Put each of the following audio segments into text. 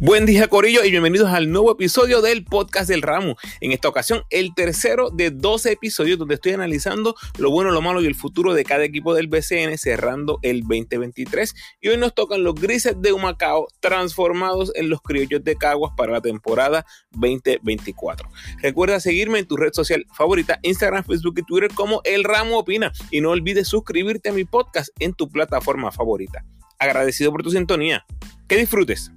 Buen día Corillo y bienvenidos al nuevo episodio del podcast del ramo. En esta ocasión el tercero de 12 episodios donde estoy analizando lo bueno, lo malo y el futuro de cada equipo del BCN cerrando el 2023. Y hoy nos tocan los grises de Humacao transformados en los criollos de Caguas para la temporada 2024. Recuerda seguirme en tu red social favorita, Instagram, Facebook y Twitter como El Ramo Opina. Y no olvides suscribirte a mi podcast en tu plataforma favorita. Agradecido por tu sintonía. Que disfrutes.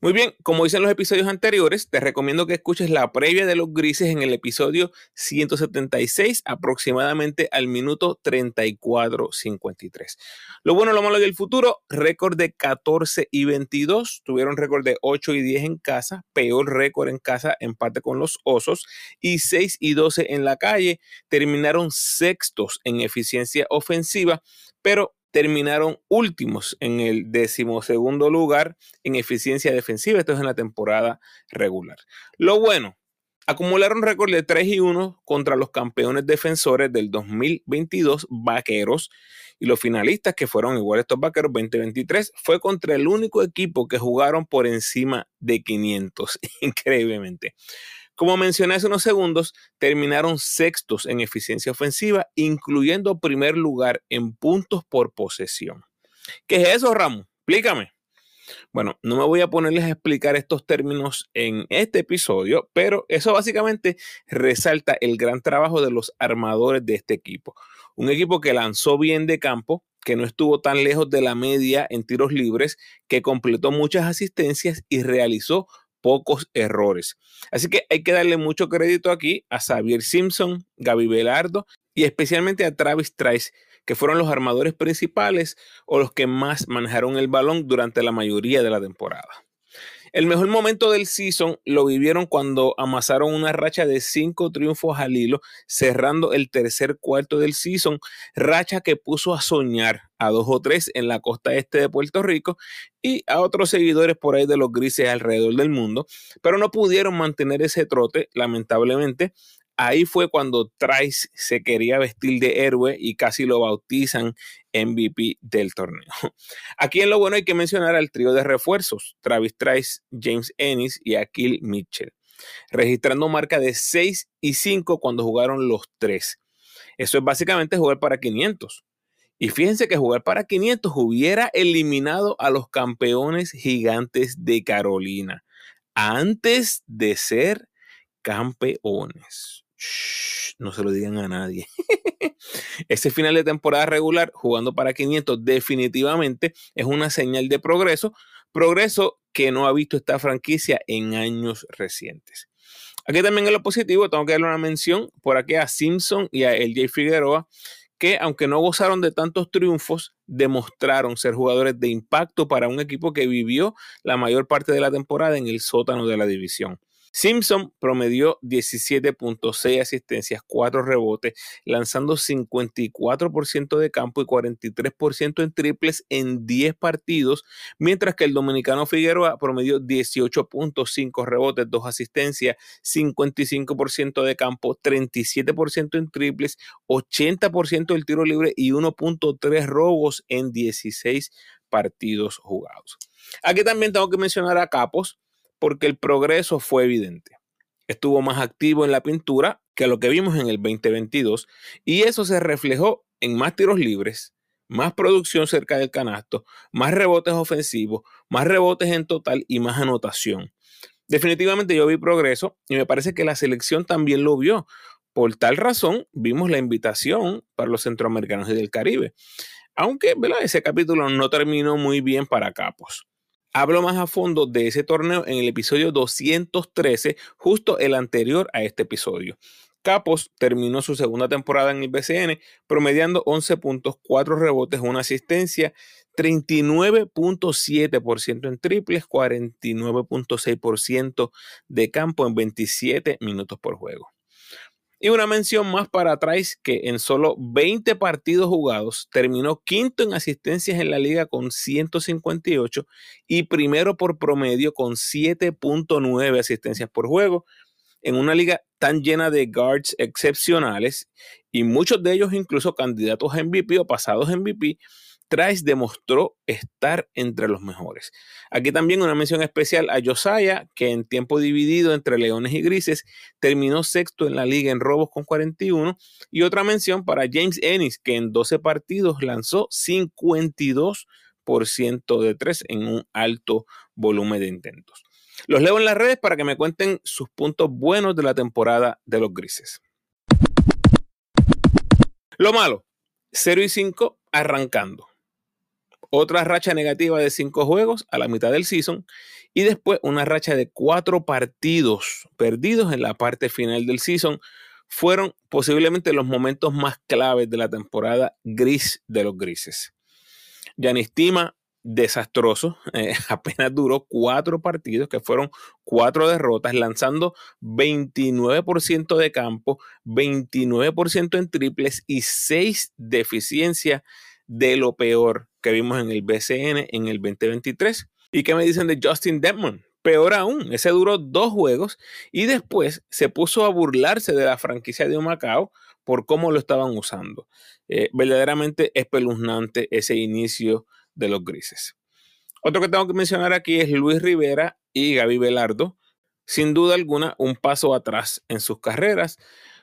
Muy bien, como dicen los episodios anteriores, te recomiendo que escuches la previa de los grises en el episodio 176, aproximadamente al minuto 34.53. Lo bueno, lo malo y el futuro, récord de 14 y 22, tuvieron récord de 8 y 10 en casa, peor récord en casa, empate con los osos, y 6 y 12 en la calle, terminaron sextos en eficiencia ofensiva, pero terminaron últimos en el decimosegundo lugar en eficiencia defensiva. Esto es en la temporada regular. Lo bueno, acumularon récord de 3 y 1 contra los campeones defensores del 2022, Vaqueros. Y los finalistas, que fueron igual estos Vaqueros 2023, fue contra el único equipo que jugaron por encima de 500, increíblemente. Como mencioné hace unos segundos, terminaron sextos en eficiencia ofensiva, incluyendo primer lugar en puntos por posesión. ¿Qué es eso, Ramos? Explícame. Bueno, no me voy a ponerles a explicar estos términos en este episodio, pero eso básicamente resalta el gran trabajo de los armadores de este equipo. Un equipo que lanzó bien de campo, que no estuvo tan lejos de la media en tiros libres, que completó muchas asistencias y realizó pocos errores. Así que hay que darle mucho crédito aquí a Xavier Simpson, Gaby Velardo y especialmente a Travis Trice, que fueron los armadores principales o los que más manejaron el balón durante la mayoría de la temporada. El mejor momento del season lo vivieron cuando amasaron una racha de cinco triunfos al hilo, cerrando el tercer cuarto del season, racha que puso a soñar a dos o tres en la costa este de Puerto Rico y a otros seguidores por ahí de los grises alrededor del mundo, pero no pudieron mantener ese trote, lamentablemente, ahí fue cuando Trice se quería vestir de héroe y casi lo bautizan MVP del torneo. Aquí en lo bueno hay que mencionar al trío de refuerzos, Travis Trice, James Ennis y Akil Mitchell, registrando marca de 6 y 5 cuando jugaron los tres. Eso es básicamente jugar para 500. Y fíjense que jugar para 500 hubiera eliminado a los campeones gigantes de Carolina antes de ser campeones no se lo digan a nadie. Ese final de temporada regular jugando para 500 definitivamente es una señal de progreso, progreso que no ha visto esta franquicia en años recientes. Aquí también en lo positivo tengo que darle una mención por aquí a Simpson y a LJ Figueroa, que aunque no gozaron de tantos triunfos, demostraron ser jugadores de impacto para un equipo que vivió la mayor parte de la temporada en el sótano de la división. Simpson promedió 17.6 asistencias, 4 rebotes, lanzando 54% de campo y 43% en triples en 10 partidos, mientras que el dominicano Figueroa promedió 18.5 rebotes, 2 asistencias, 55% de campo, 37% en triples, 80% del tiro libre y 1.3 robos en 16 partidos jugados. Aquí también tengo que mencionar a Capos, porque el progreso fue evidente. Estuvo más activo en la pintura que lo que vimos en el 2022 y eso se reflejó en más tiros libres, más producción cerca del canasto, más rebotes ofensivos, más rebotes en total y más anotación. Definitivamente yo vi progreso y me parece que la selección también lo vio. Por tal razón, vimos la invitación para los centroamericanos y del Caribe. Aunque ese capítulo no terminó muy bien para Capos. Hablo más a fondo de ese torneo en el episodio 213, justo el anterior a este episodio. Capos terminó su segunda temporada en el BCN promediando 11 puntos, 4 rebotes, una asistencia, 39.7% en triples, 49.6% de campo en 27 minutos por juego. Y una mención más para atrás que en solo 20 partidos jugados terminó quinto en asistencias en la liga con 158 y primero por promedio con 7.9 asistencias por juego en una liga tan llena de guards excepcionales y muchos de ellos incluso candidatos a MVP o pasados MVP Trice demostró estar entre los mejores. Aquí también una mención especial a Josiah, que en tiempo dividido entre leones y grises terminó sexto en la liga en robos con 41. Y otra mención para James Ennis, que en 12 partidos lanzó 52% de tres en un alto volumen de intentos. Los leo en las redes para que me cuenten sus puntos buenos de la temporada de los grises. Lo malo, 0 y 5 arrancando. Otra racha negativa de 5 juegos a la mitad del season y después una racha de 4 partidos perdidos en la parte final del season fueron posiblemente los momentos más claves de la temporada gris de los grises. Yanistima desastroso. Eh, apenas duró cuatro partidos, que fueron cuatro derrotas, lanzando 29% de campo, 29% en triples y 6 de eficiencia de lo peor que vimos en el BCN en el 2023. ¿Y qué me dicen de Justin Demon? Peor aún, ese duró dos juegos y después se puso a burlarse de la franquicia de Macao por cómo lo estaban usando. Eh, verdaderamente espeluznante ese inicio de los grises. Otro que tengo que mencionar aquí es Luis Rivera y Gaby Velardo. Sin duda alguna, un paso atrás en sus carreras.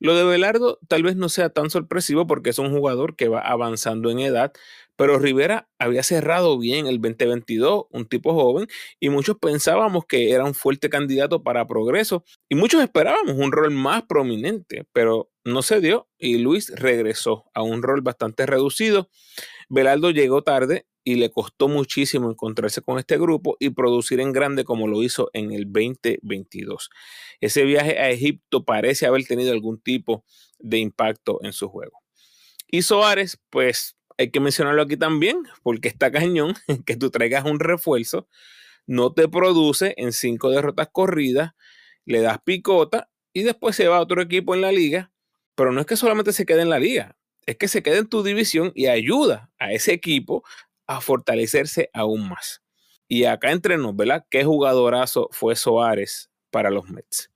Lo de Velardo tal vez no sea tan sorpresivo porque es un jugador que va avanzando en edad, pero Rivera había cerrado bien el 2022, un tipo joven, y muchos pensábamos que era un fuerte candidato para progreso, y muchos esperábamos un rol más prominente, pero no se dio y Luis regresó a un rol bastante reducido. Velardo llegó tarde y le costó muchísimo encontrarse con este grupo y producir en grande como lo hizo en el 2022. Ese viaje a Egipto parece haber tenido algún tipo de impacto en su juego. Y Soares, pues hay que mencionarlo aquí también, porque está cañón que tú traigas un refuerzo, no te produce en cinco derrotas corridas, le das picota y después se va a otro equipo en la liga, pero no es que solamente se quede en la liga, es que se quede en tu división y ayuda a ese equipo a fortalecerse aún más. Y acá entre nos, ¿verdad? ¿Qué jugadorazo fue Soares para los Mets?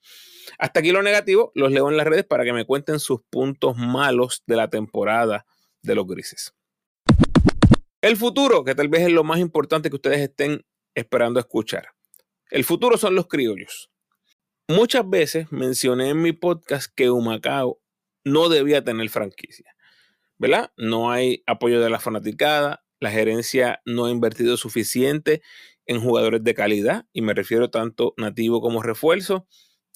Hasta aquí lo negativo, los leo en las redes para que me cuenten sus puntos malos de la temporada de los grises. El futuro, que tal vez es lo más importante que ustedes estén esperando escuchar. El futuro son los criollos. Muchas veces mencioné en mi podcast que Humacao no debía tener franquicia. ¿Verdad? No hay apoyo de la fanaticada, la gerencia no ha invertido suficiente en jugadores de calidad, y me refiero tanto nativo como refuerzo,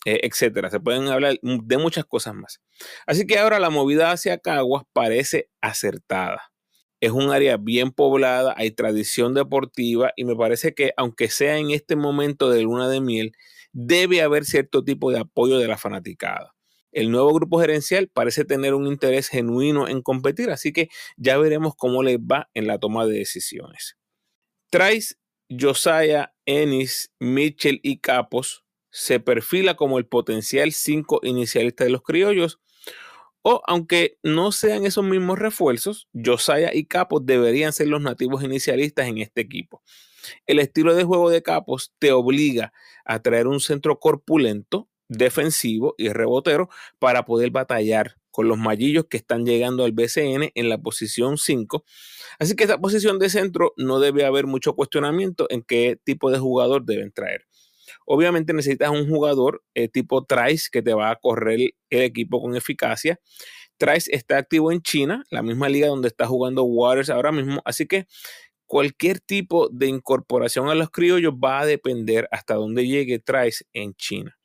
eh, etcétera. Se pueden hablar de muchas cosas más. Así que ahora la movida hacia Caguas parece acertada. Es un área bien poblada, hay tradición deportiva y me parece que aunque sea en este momento de luna de miel, debe haber cierto tipo de apoyo de la fanaticada. El nuevo grupo gerencial parece tener un interés genuino en competir, así que ya veremos cómo les va en la toma de decisiones. Trice, Josiah, Ennis, Mitchell y Capos se perfila como el potencial cinco inicialista de los criollos. O aunque no sean esos mismos refuerzos, Josiah y Capos deberían ser los nativos inicialistas en este equipo. El estilo de juego de Capos te obliga a traer un centro corpulento, defensivo y rebotero para poder batallar con los mallillos que están llegando al BCN en la posición 5. Así que esta posición de centro no debe haber mucho cuestionamiento en qué tipo de jugador deben traer. Obviamente necesitas un jugador eh, tipo Trice que te va a correr el equipo con eficacia. Trice está activo en China, la misma liga donde está jugando Waters ahora mismo. Así que cualquier tipo de incorporación a los criollos va a depender hasta dónde llegue Trice en China.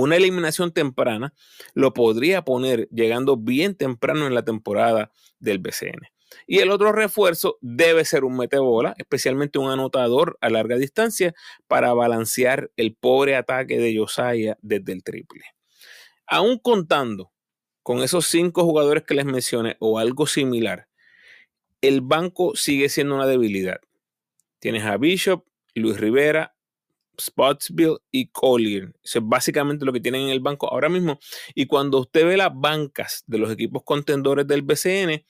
Una eliminación temprana lo podría poner llegando bien temprano en la temporada del BCN. Y el otro refuerzo debe ser un metebola, especialmente un anotador a larga distancia para balancear el pobre ataque de Josiah desde el triple. Aún contando con esos cinco jugadores que les mencioné o algo similar, el banco sigue siendo una debilidad. Tienes a Bishop, Luis Rivera, Spotsville y Collier. Eso es básicamente lo que tienen en el banco ahora mismo. Y cuando usted ve las bancas de los equipos contendores del BCN,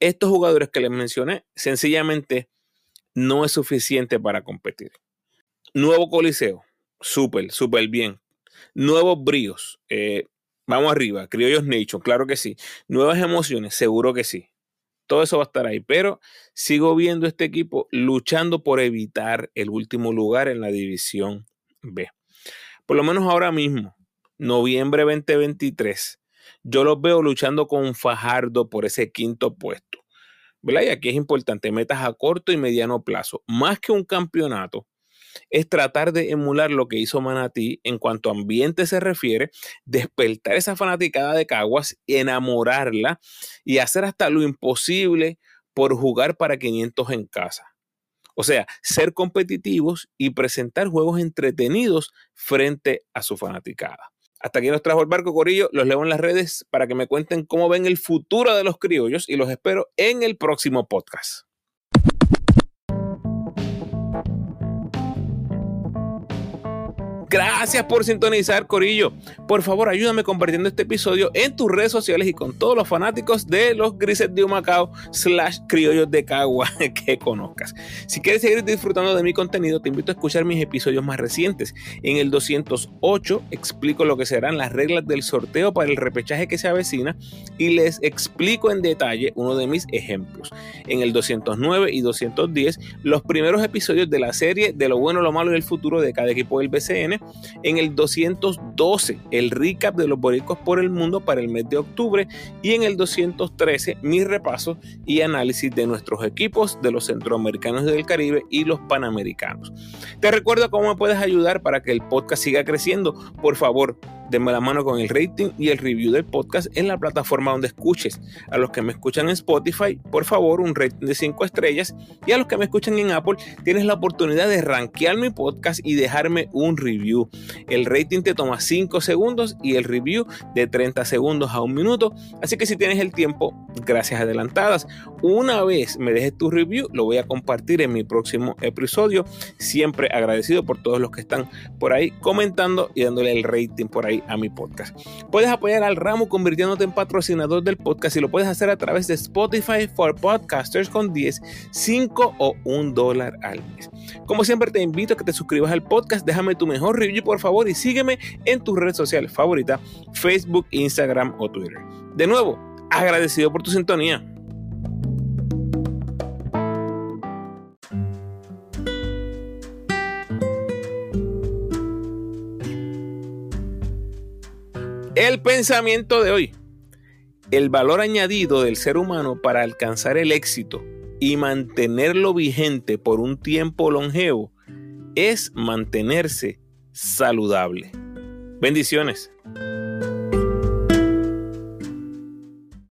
estos jugadores que les mencioné sencillamente no es suficiente para competir. Nuevo Coliseo, súper, súper bien. Nuevos bríos, eh, vamos arriba. Criollos Nation, claro que sí. Nuevas emociones, seguro que sí. Todo eso va a estar ahí, pero sigo viendo este equipo luchando por evitar el último lugar en la división B. Por lo menos ahora mismo, noviembre 2023, yo los veo luchando con Fajardo por ese quinto puesto. ¿verdad? Y aquí es importante, metas a corto y mediano plazo. Más que un campeonato, es tratar de emular lo que hizo Manatí en cuanto a ambiente se refiere, despertar esa fanaticada de Caguas, enamorarla y hacer hasta lo imposible por jugar para 500 en casa. O sea, ser competitivos y presentar juegos entretenidos frente a su fanaticada. Hasta aquí nos trajo el barco Corillo. Los leo en las redes para que me cuenten cómo ven el futuro de los criollos y los espero en el próximo podcast. Gracias por sintonizar, Corillo. Por favor, ayúdame compartiendo este episodio en tus redes sociales y con todos los fanáticos de los grises de Humacao slash criollos de Cagua que conozcas. Si quieres seguir disfrutando de mi contenido, te invito a escuchar mis episodios más recientes. En el 208 explico lo que serán las reglas del sorteo para el repechaje que se avecina y les explico en detalle uno de mis ejemplos. En el 209 y 210, los primeros episodios de la serie de lo bueno, lo malo y el futuro de cada equipo del BCN en el 212 el recap de los boricos por el mundo para el mes de octubre y en el 213 mi repaso y análisis de nuestros equipos de los centroamericanos del Caribe y los panamericanos. Te recuerdo cómo me puedes ayudar para que el podcast siga creciendo. Por favor, denme la mano con el rating y el review del podcast en la plataforma donde escuches. A los que me escuchan en Spotify, por favor, un rating de 5 estrellas. Y a los que me escuchan en Apple, tienes la oportunidad de rankear mi podcast y dejarme un review. El rating te toma 5 segundos y el review de 30 segundos a un minuto. Así que si tienes el tiempo, gracias adelantadas. Una vez me dejes tu review, lo voy a compartir en mi próximo episodio. Siempre agradecido por todos los que están por ahí comentando y dándole el rating por ahí a mi podcast. Puedes apoyar al ramo convirtiéndote en patrocinador del podcast y lo puedes hacer a través de Spotify for Podcasters con 10, 5 o 1 dólar al mes. Como siempre te invito a que te suscribas al podcast, déjame tu mejor review por favor y sígueme en tu red social favorita, Facebook, Instagram o Twitter. De nuevo, agradecido por tu sintonía. El pensamiento de hoy. El valor añadido del ser humano para alcanzar el éxito y mantenerlo vigente por un tiempo longevo es mantenerse saludable. Bendiciones.